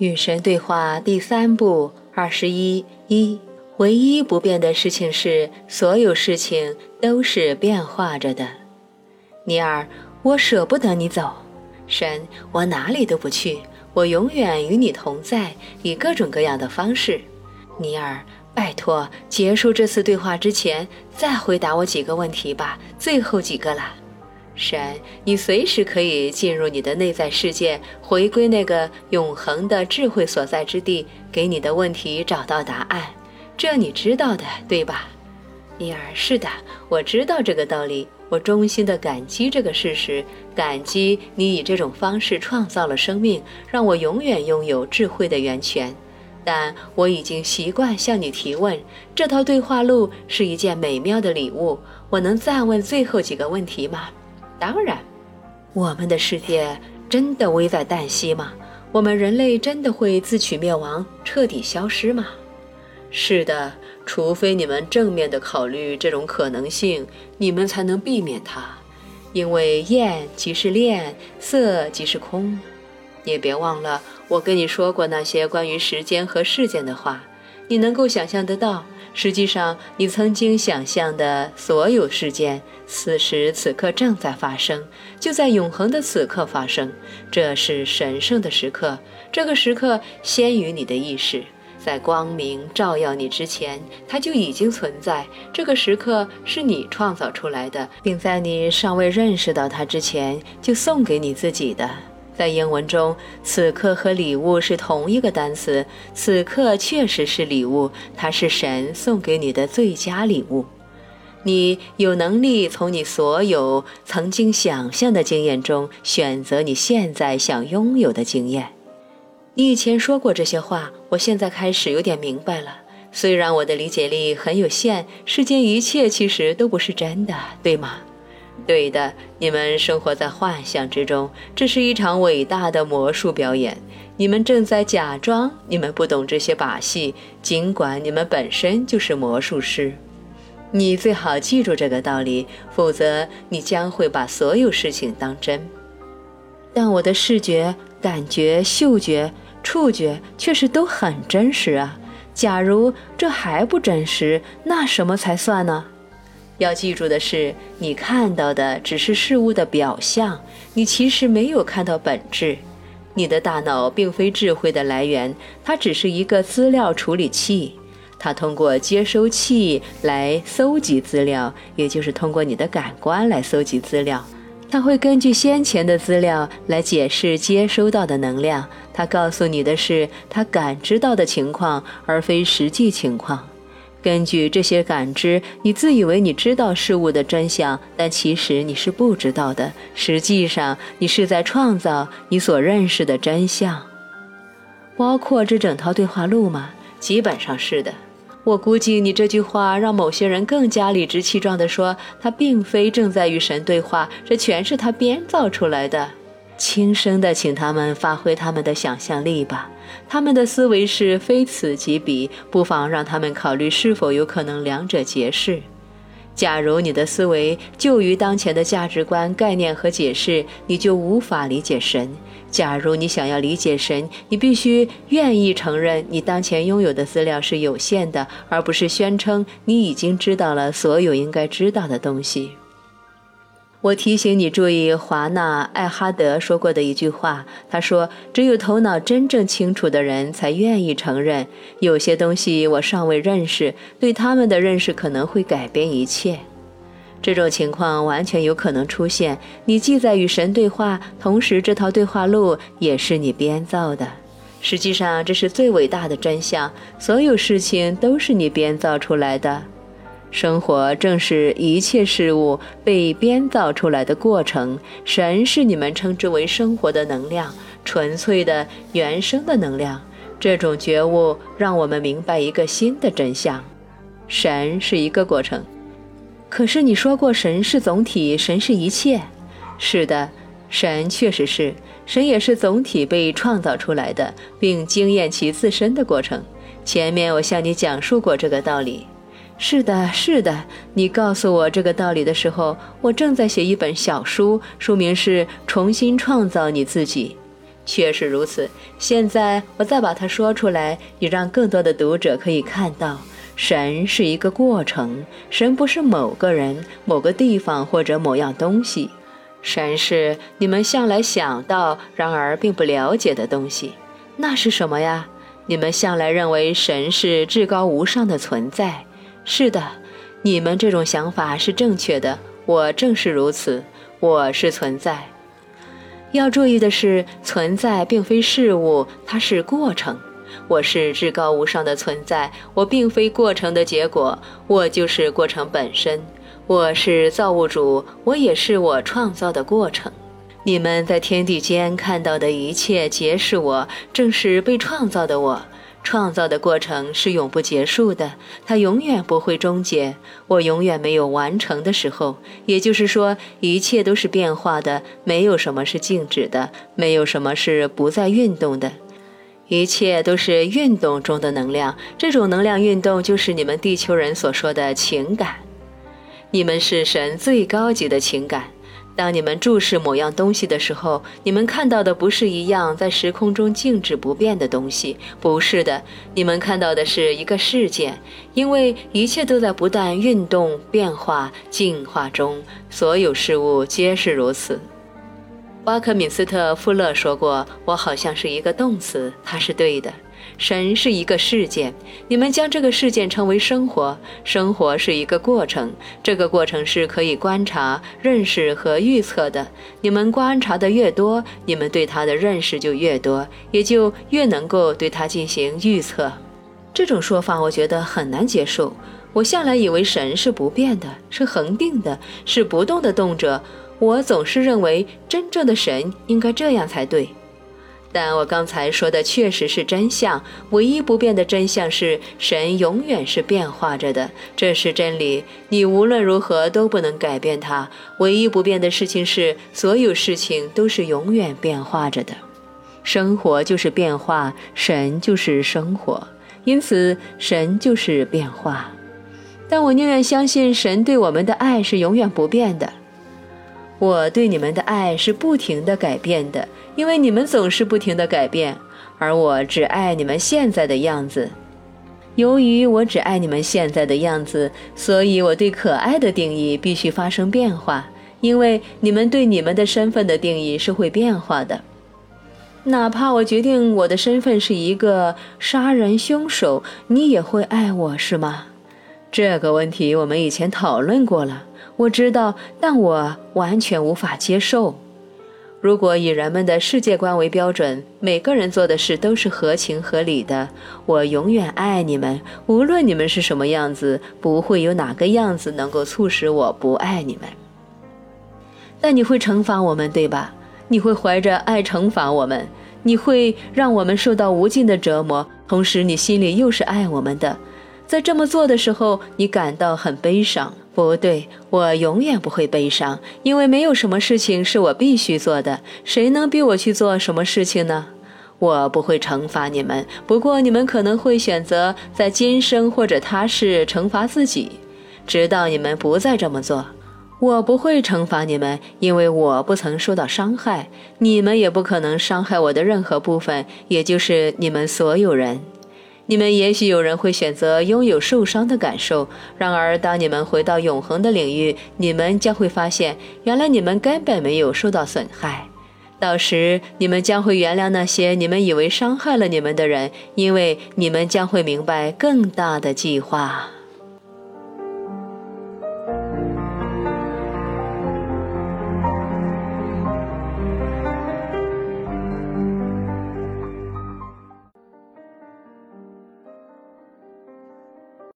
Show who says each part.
Speaker 1: 与神对话第三部二十一一，唯一不变的事情是，所有事情都是变化着的。尼尔，我舍不得你走。神，我哪里都不去，我永远与你同在，以各种各样的方式。尼尔，拜托，结束这次对话之前，再回答我几个问题吧，最后几个了。神，你随时可以进入你的内在世界，回归那个永恒的智慧所在之地，给你的问题找到答案。这你知道的，对吧？尼尔，是的，我知道这个道理。我衷心的感激这个事实，感激你以这种方式创造了生命，让我永远拥有智慧的源泉。但我已经习惯向你提问。这套对话录是一件美妙的礼物。我能再问最后几个问题吗？当然，我们的世界真的危在旦夕吗？我们人类真的会自取灭亡、彻底消失吗？是的，除非你们正面的考虑这种可能性，你们才能避免它。因为焰即是炼，色即是空。也别忘了，我跟你说过那些关于时间和事件的话，你能够想象得到。实际上，你曾经想象的所有事件，此时此刻正在发生，就在永恒的此刻发生。这是神圣的时刻，这个时刻先于你的意识，在光明照耀你之前，它就已经存在。这个时刻是你创造出来的，并在你尚未认识到它之前，就送给你自己的。在英文中，此刻和礼物是同一个单词。此刻确实是礼物，它是神送给你的最佳礼物。你有能力从你所有曾经想象的经验中选择你现在想拥有的经验。你以前说过这些话，我现在开始有点明白了。虽然我的理解力很有限，世间一切其实都不是真的，对吗？对的，你们生活在幻想之中，这是一场伟大的魔术表演。你们正在假装你们不懂这些把戏，尽管你们本身就是魔术师。你最好记住这个道理，否则你将会把所有事情当真。但我的视觉、感觉、嗅觉、触觉确实都很真实啊！假如这还不真实，那什么才算呢？要记住的是，你看到的只是事物的表象，你其实没有看到本质。你的大脑并非智慧的来源，它只是一个资料处理器，它通过接收器来搜集资料，也就是通过你的感官来搜集资料。它会根据先前的资料来解释接收到的能量。它告诉你的是它感知到的情况，而非实际情况。根据这些感知，你自以为你知道事物的真相，但其实你是不知道的。实际上，你是在创造你所认识的真相，包括这整套对话录吗？基本上是的。我估计你这句话让某些人更加理直气壮地说，他并非正在与神对话，这全是他编造出来的。轻声地请他们发挥他们的想象力吧。他们的思维是非此即彼，不妨让他们考虑是否有可能两者皆是。假如你的思维就于当前的价值观、概念和解释，你就无法理解神。假如你想要理解神，你必须愿意承认你当前拥有的资料是有限的，而不是宣称你已经知道了所有应该知道的东西。我提醒你注意华纳·艾哈德说过的一句话。他说：“只有头脑真正清楚的人才愿意承认，有些东西我尚未认识，对他们的认识可能会改变一切。这种情况完全有可能出现。你既在与神对话，同时这套对话录也是你编造的。实际上，这是最伟大的真相：所有事情都是你编造出来的。”生活正是一切事物被编造出来的过程。神是你们称之为生活的能量，纯粹的原生的能量。这种觉悟让我们明白一个新的真相：神是一个过程。可是你说过，神是总体，神是一切。是的，神确实是，神也是总体被创造出来的，并经验其自身的过程。前面我向你讲述过这个道理。是的，是的。你告诉我这个道理的时候，我正在写一本小书，书名是《重新创造你自己》。确实如此。现在我再把它说出来，以让更多的读者可以看到，神是一个过程，神不是某个人、某个地方或者某样东西，神是你们向来想到，然而并不了解的东西。那是什么呀？你们向来认为神是至高无上的存在。是的，你们这种想法是正确的。我正是如此，我是存在。要注意的是，存在并非事物，它是过程。我是至高无上的存在，我并非过程的结果，我就是过程本身。我是造物主，我也是我创造的过程。你们在天地间看到的一切，皆是我，正是被创造的我。创造的过程是永不结束的，它永远不会终结。我永远没有完成的时候，也就是说，一切都是变化的，没有什么是静止的，没有什么是不再运动的，一切都是运动中的能量。这种能量运动就是你们地球人所说的情感，你们是神最高级的情感。当你们注视某样东西的时候，你们看到的不是一样在时空中静止不变的东西，不是的，你们看到的是一个事件，因为一切都在不断运动、变化、进化中，所有事物皆是如此。巴克敏斯特·富勒说过：“我好像是一个动词。”他是对的。神是一个事件，你们将这个事件称为生活。生活是一个过程，这个过程是可以观察、认识和预测的。你们观察的越多，你们对它的认识就越多，也就越能够对它进行预测。这种说法我觉得很难接受。我向来以为神是不变的，是恒定的，是不动的动者。我总是认为真正的神应该这样才对。但我刚才说的确实是真相，唯一不变的真相是神永远是变化着的，这是真理。你无论如何都不能改变它。唯一不变的事情是，所有事情都是永远变化着的。生活就是变化，神就是生活，因此神就是变化。但我宁愿相信神对我们的爱是永远不变的。我对你们的爱是不停的改变的。因为你们总是不停的改变，而我只爱你们现在的样子。由于我只爱你们现在的样子，所以我对可爱的定义必须发生变化。因为你们对你们的身份的定义是会变化的。哪怕我决定我的身份是一个杀人凶手，你也会爱我是吗？这个问题我们以前讨论过了，我知道，但我完全无法接受。如果以人们的世界观为标准，每个人做的事都是合情合理的。我永远爱你们，无论你们是什么样子，不会有哪个样子能够促使我不爱你们。但你会惩罚我们，对吧？你会怀着爱惩罚我们，你会让我们受到无尽的折磨，同时你心里又是爱我们的。在这么做的时候，你感到很悲伤。不对，我永远不会悲伤，因为没有什么事情是我必须做的。谁能逼我去做什么事情呢？我不会惩罚你们，不过你们可能会选择在今生或者他世惩罚自己，直到你们不再这么做。我不会惩罚你们，因为我不曾受到伤害，你们也不可能伤害我的任何部分，也就是你们所有人。你们也许有人会选择拥有受伤的感受，然而当你们回到永恒的领域，你们将会发现，原来你们根本没有受到损害。到时，你们将会原谅那些你们以为伤害了你们的人，因为你们将会明白更大的计划。